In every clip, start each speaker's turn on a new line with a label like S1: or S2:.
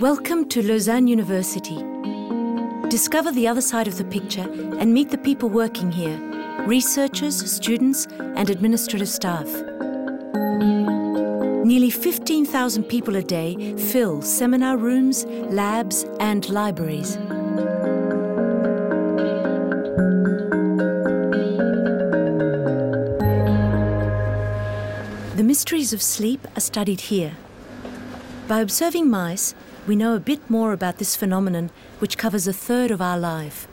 S1: Welcome to Lausanne University. Discover the other side of the picture and meet the people working here researchers, students, and administrative staff. Nearly 15,000 people a day fill seminar rooms, labs, and libraries. The mysteries of sleep are studied here. By observing mice, we know a bit more about this phenomenon, which covers a third of our life.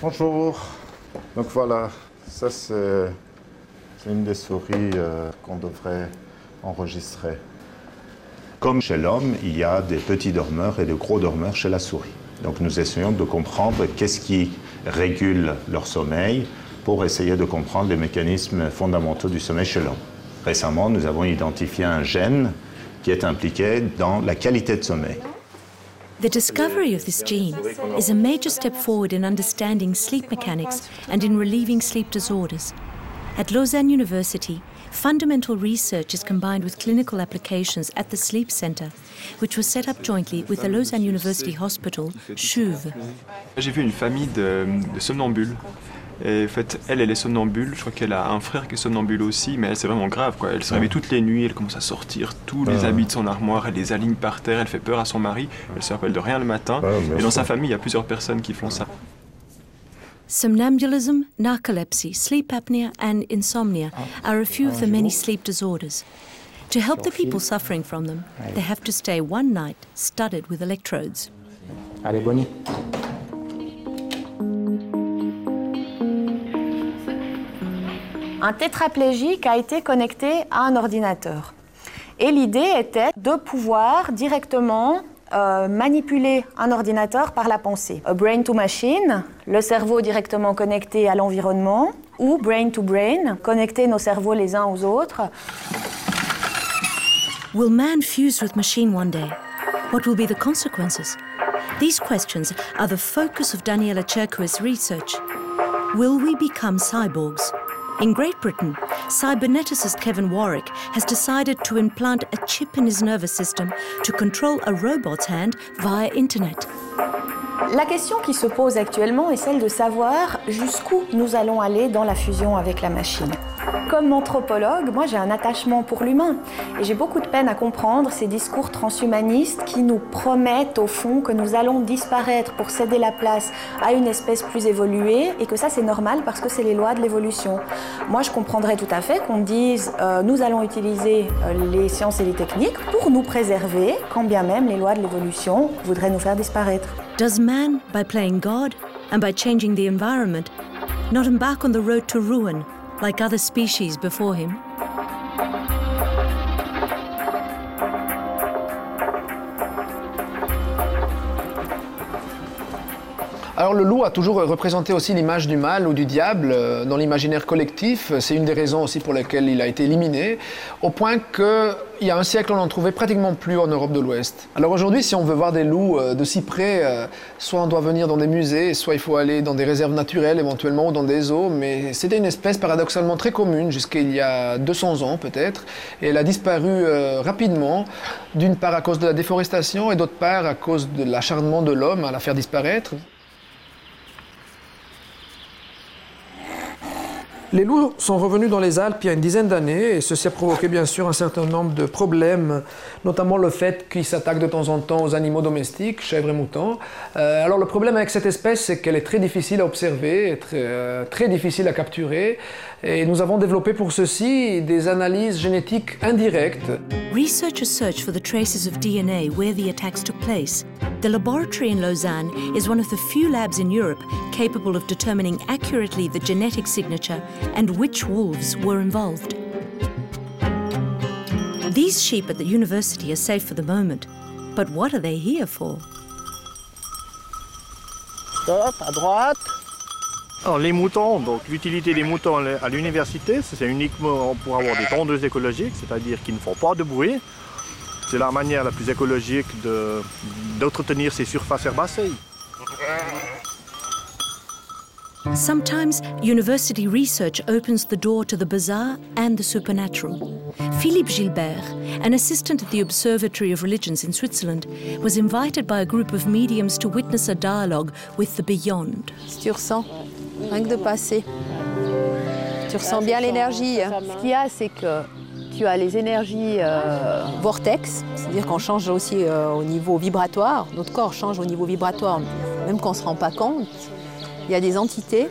S2: Bonjour. Donc voilà, ça c'est une des souris euh, qu'on devrait enregistrer.
S3: Comme chez l'homme, il y a des petits dormeurs et de gros dormeurs chez la souris. Donc nous essayons de comprendre qu'est-ce qui régule leur sommeil pour essayer de comprendre les mécanismes fondamentaux du sommeil chez l'homme. Récemment, nous avons identifié un gène qui est impliqué dans la qualité de sommeil.
S1: The discovery of this gene is a major step forward in understanding sleep mechanics and in relieving sleep disorders. At Lausanne University, fundamental research is combined with clinical applications at the Sleep Center, which was set up jointly with the Lausanne University Hospital, CHUV.
S4: J'ai vu une famille de, de somnambules. Et en fait, elle, elle est somnambule. Je crois qu'elle a un frère qui est somnambule aussi, mais elle, c'est vraiment grave. Quoi. Elle se réveille toutes les nuits, elle commence à sortir tous les habits de son armoire, elle les aligne par terre, elle fait peur à son mari, elle se rappelle de rien le matin. Et dans sa famille, il y a plusieurs personnes qui font ça.
S1: Somnambulism, narcolepsy, sleep apnea, and insomnia are a few of the many sleep disorders. To help the people suffering from them, they have to stay one night studded with electrodes.
S5: Un tétraplégique a été connecté à un ordinateur. Et l'idée était de pouvoir directement euh, manipuler un ordinateur par la pensée. A brain to machine, le cerveau directement connecté à l'environnement, ou brain to brain, connecter nos cerveaux les uns aux autres.
S1: Will man fuse with machine one day? What will be the consequences? These questions are the focus of Daniela Cherkua's research. Will we become cyborgs? In Great Britain, cyberneticist Kevin Warwick has decided to implant a chip in his nervous system to control a robot's hand via internet.
S5: La question qui se pose actuellement est celle de savoir jusqu'où nous allons aller dans la fusion avec la machine. Comme anthropologue, moi j'ai un attachement pour l'humain et j'ai beaucoup de peine à comprendre ces discours transhumanistes qui nous promettent au fond que nous allons disparaître pour céder la place à une espèce plus évoluée et que ça c'est normal parce que c'est les lois de l'évolution. Moi je comprendrais tout à fait qu'on dise euh, nous allons utiliser euh, les sciences et les techniques pour nous préserver quand bien même les lois de l'évolution voudraient nous faire disparaître.
S1: Does man, by playing God and by changing the environment, not embark on the road to ruin? Like other species before him?
S6: Alors le loup a toujours représenté aussi l'image du mal ou du diable euh, dans l'imaginaire collectif. C'est une des raisons aussi pour lesquelles il a été éliminé, au point qu'il y a un siècle, on n'en trouvait pratiquement plus en Europe de l'Ouest. Alors aujourd'hui, si on veut voir des loups euh, de si près, euh, soit on doit venir dans des musées, soit il faut aller dans des réserves naturelles éventuellement ou dans des zoos, mais c'était une espèce paradoxalement très commune jusqu'à il y a 200 ans peut-être, et elle a disparu rapidement, d'une part à cause de la déforestation et d'autre part à cause de l'acharnement de l'homme à la faire disparaître. Les loups sont revenus dans les Alpes il y a une dizaine d'années et ceci a provoqué bien sûr un certain nombre de problèmes, notamment le fait qu'ils s'attaquent de temps en temps aux animaux domestiques, chèvres et moutons. Euh, alors le problème avec cette espèce, c'est qu'elle est très difficile à observer, très, euh, très difficile à capturer et nous avons développé pour ceci des analyses génétiques indirectes.
S1: Researchers search for the traces of DNA where the attacks took place. The laboratory in Lausanne is one of the few labs in Europe capable of determining accurately the genetic signature and which wolves were involved. These sheep at the university are safe for the moment, but what are they here for?
S7: Stop, à droite. Alors les moutons, donc l'utilité des moutons à l'université, c'est uniquement pour avoir des tondeuses écologiques, c'est-à-dire qu'ils ne font pas de bruit. C'est la manière la plus écologique d'entretenir ces surfaces herbacées.
S1: Sometimes university research opens the door to the bizarre and the supernatural. Philippe Gilbert, an assistant at the Observatory of Religions in Switzerland, was invited by a group of mediums to witness a dialogue with the beyond.
S8: Si tu ressens, rien que de passer, tu ressens bien l'énergie. hein. Ce qu'il y a, c'est que tu as les énergies euh, vortex, c'est-à-dire qu'on change aussi euh, au niveau vibratoire. Notre corps change au niveau vibratoire, même qu'on ne se rend pas compte. Il y a des entités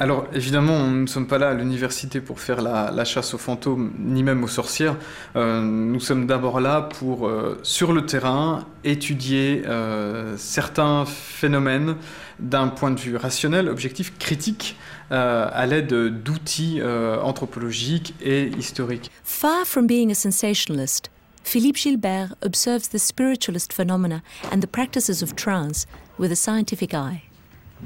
S9: Alors évidemment, nous ne sommes pas là à l'université pour faire la, chasse aux fantômes, ni même aux sorcières. Euh, nous sommes d'abord là pour, euh, sur le terrain, étudier euh, certains phénomènes d'un point de vue rationnel, objectif, critique, à l'aide d'outils anthropologiques et historiques.
S1: Far from being a sensationalist, Philippe Gilbert observes the spiritualist phenomena and the practices of trance with a scientific eye.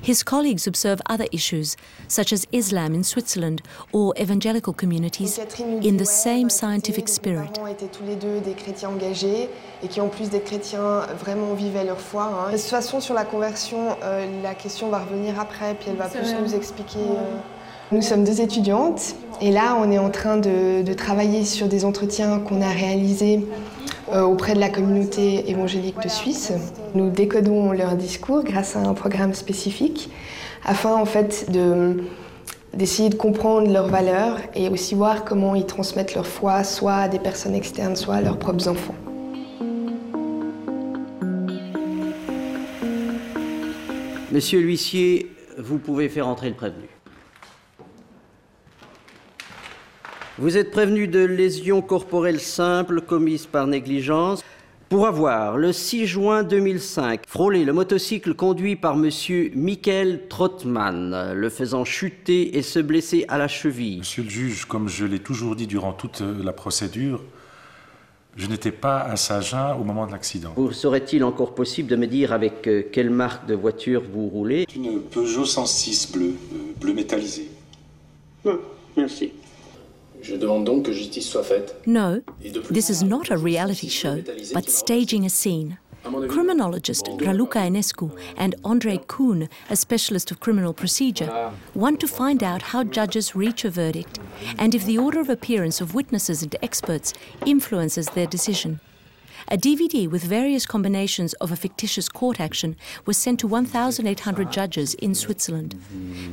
S1: His colleagues observe other issues, such as Islam in Switzerland or evangelical communities, in the same scientific spirit.
S10: étaient tous les deux des chrétiens engagés et qui en plus d'être chrétiens vraiment vivaient leur foi. hein. De toute façon sur la conversion, euh, la question va revenir après puis elle va plus nous expliquer. euh. Nous sommes deux étudiantes et là on est en train de, de travailler sur des entretiens qu'on a réalisés auprès de la communauté évangélique de Suisse. Nous décodons leur discours grâce à un programme spécifique afin en fait de d'essayer de comprendre leurs valeurs et aussi voir comment ils transmettent leur foi soit à des personnes externes, soit à leurs propres enfants.
S11: Monsieur l'huissier, vous pouvez faire entrer le prévenu. Vous êtes prévenu de lésions corporelles simples commises par négligence pour avoir, le 6 juin 2005, frôlé le motocycle conduit par monsieur Michael Trottmann, le faisant chuter et se blesser à la cheville.
S12: Monsieur le juge, comme je l'ai toujours dit durant toute euh, la procédure, je n'étais pas à Saint-Jean au moment de l'accident.
S11: Vous serait-il encore possible de me dire avec euh, quelle marque de voiture vous roulez?
S12: Une Peugeot 106 bleu, euh, bleu métallisé.
S11: Merci.
S1: No, this is not a reality show, but staging a scene. Criminologist Raluca Enescu and Andrei Kuhn, a specialist of criminal procedure, want to find out how judges reach a verdict and if the order of appearance of witnesses and experts influences their decision. A DVD with various combinations of a fictitious court action was sent to 1,800 judges in Switzerland.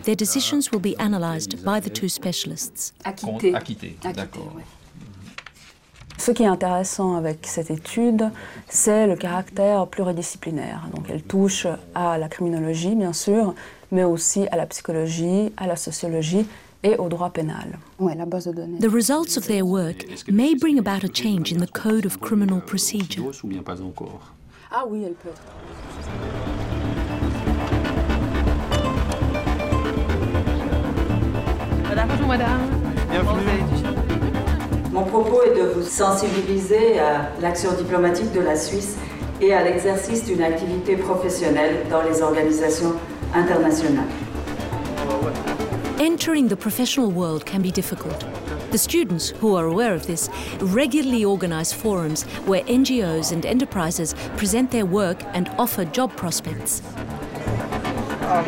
S1: Their decisions will be analysed by the two specialists.
S13: Acquitté.
S14: Acquitté, d'accord.
S13: ouais. Ce qui est intéressant avec cette étude, c'est le caractère pluridisciplinaire. Donc elle touche à la criminologie, bien sûr, mais aussi à la psychologie, à la sociologie et au droit pénal.
S8: Ouais, la base de données.
S1: The results of their work may bring about a change in the Code of Criminal Procedure.
S14: Ou bien pas encore?
S13: Ah oui, elle peut être.
S15: Bonjour madame.
S16: Mon propos est de vous sensibiliser à l'action diplomatique de la Suisse et à l'exercice d'une activité professionnelle dans les organisations internationales.
S1: Entering the professional world can be difficult. The students, who are aware of this, regularly organize forums where NGOs and enterprises present their work and offer job prospects.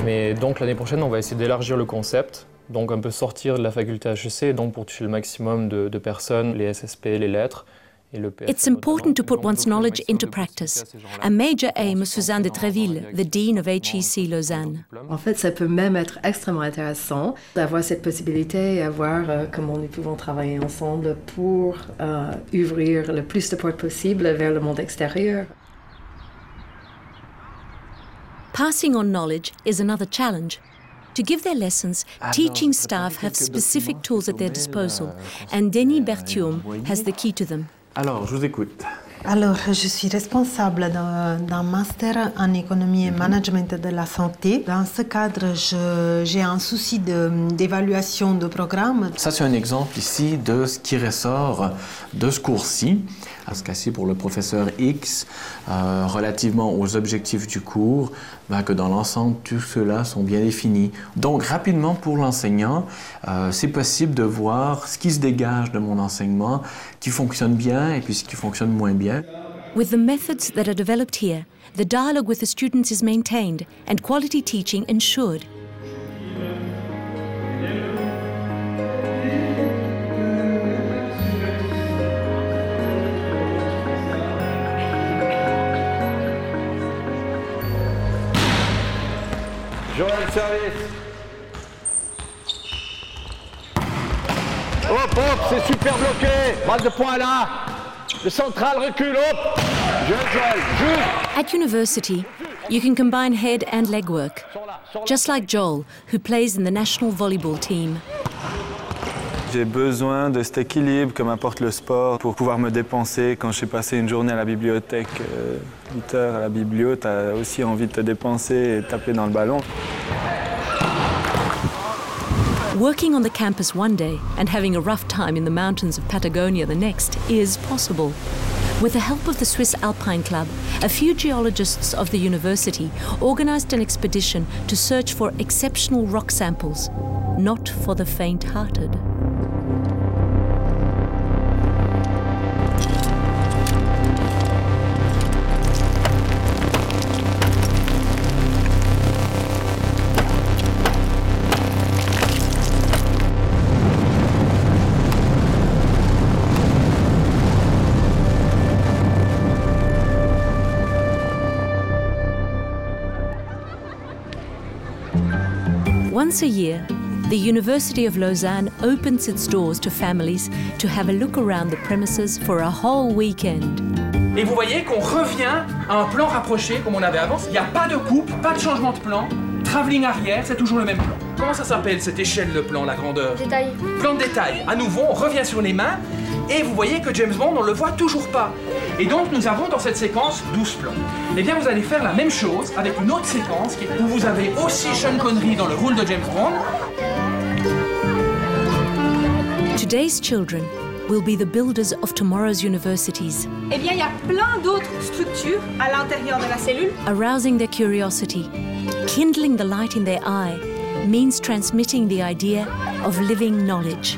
S17: Mais donc l'année prochaine, on va essayer d'élargir le concept, donc un peu sortir de la faculté HEC, donc pour toucher le maximum de personnes, les SSP, les lettres. Et le PF.
S1: It's important to put one's knowledge into practice, a major aim of Suzanne de Treville, the Dean of HEC Lausanne.
S15: En fait, ça peut même être extrêmement intéressant d'avoir cette possibilité et voir euh, comment nous pouvons travailler ensemble pour euh, ouvrir le plus de portes possible vers le monde extérieur.
S1: Passing on knowledge is another challenge. To give their lessons, teaching staff have specific tools at their disposal, and Denis Berthiaume has the key to them.
S18: Alors, je vous écoute.
S14: Alors, je suis responsable d'un master en économie et management de la santé. Dans ce cadre, j'ai un souci d'évaluation de, programme.
S18: Ça, c'est un exemple ici de ce qui ressort de ce cours-ci, à ce cas-ci pour le professeur X, euh, relativement aux objectifs du cours, ben, que dans l'ensemble, tout cela sont bien définis. Donc, rapidement, pour l'enseignant, euh, c'est possible de voir ce qui se dégage de mon enseignement, qui fonctionne bien et puis ce qui fonctionne moins bien.
S1: With the methods that are developed here, the dialogue with the students is maintained and quality teaching ensured.
S19: Joël, service. Oh, hop, hop, c'est super bloqué. Balle de poing là. Le central recule, hop.
S1: At university, you can combine head and leg work, just like Joel, who plays in the national volleyball team.
S20: J'ai besoin de cet équilibre que m'apporte le sport pour pouvoir me dépenser. Quand j'ai passé une journée à la bibliothèque, 8 euh, heures à la bibliothèque, tu as aussi envie de te dépenser et taper dans le ballon.
S1: Working on the campus one day and having a rough time in the mountains of Patagonia the next is possible. With the help of the Swiss Alpine Club, a few geologists of the university organized an expedition to search for exceptional rock samples, not for the faint hearted. Once a year, the University of Lausanne opens its doors to families to have a look around the premises for a whole weekend.
S21: Et vous voyez qu'on revient à un plan rapproché comme on avait avant. Il n'y a pas de coupe, pas de changement de plan. Travelling arrière, c'est toujours le même plan. Comment ça s'appelle cette échelle de plan, la grandeur?
S22: Détail.
S21: Plan de détail. À nouveau, on revient sur les mains et vous voyez que James Bond, on le voit toujours pas. Et donc, nous avons dans cette séquence 12 plans. Eh bien, vous allez faire la même chose avec une autre séquence où vous avez aussi Sean Connery dans le rôle de James Bond.
S1: Today's children will be the builders of tomorrow's universities.
S22: Eh bien, il y a plein d'autres structures à l'intérieur de la cellule.
S1: Arousing their curiosity, kindling the light in their eye, means transmitting the idea of living knowledge.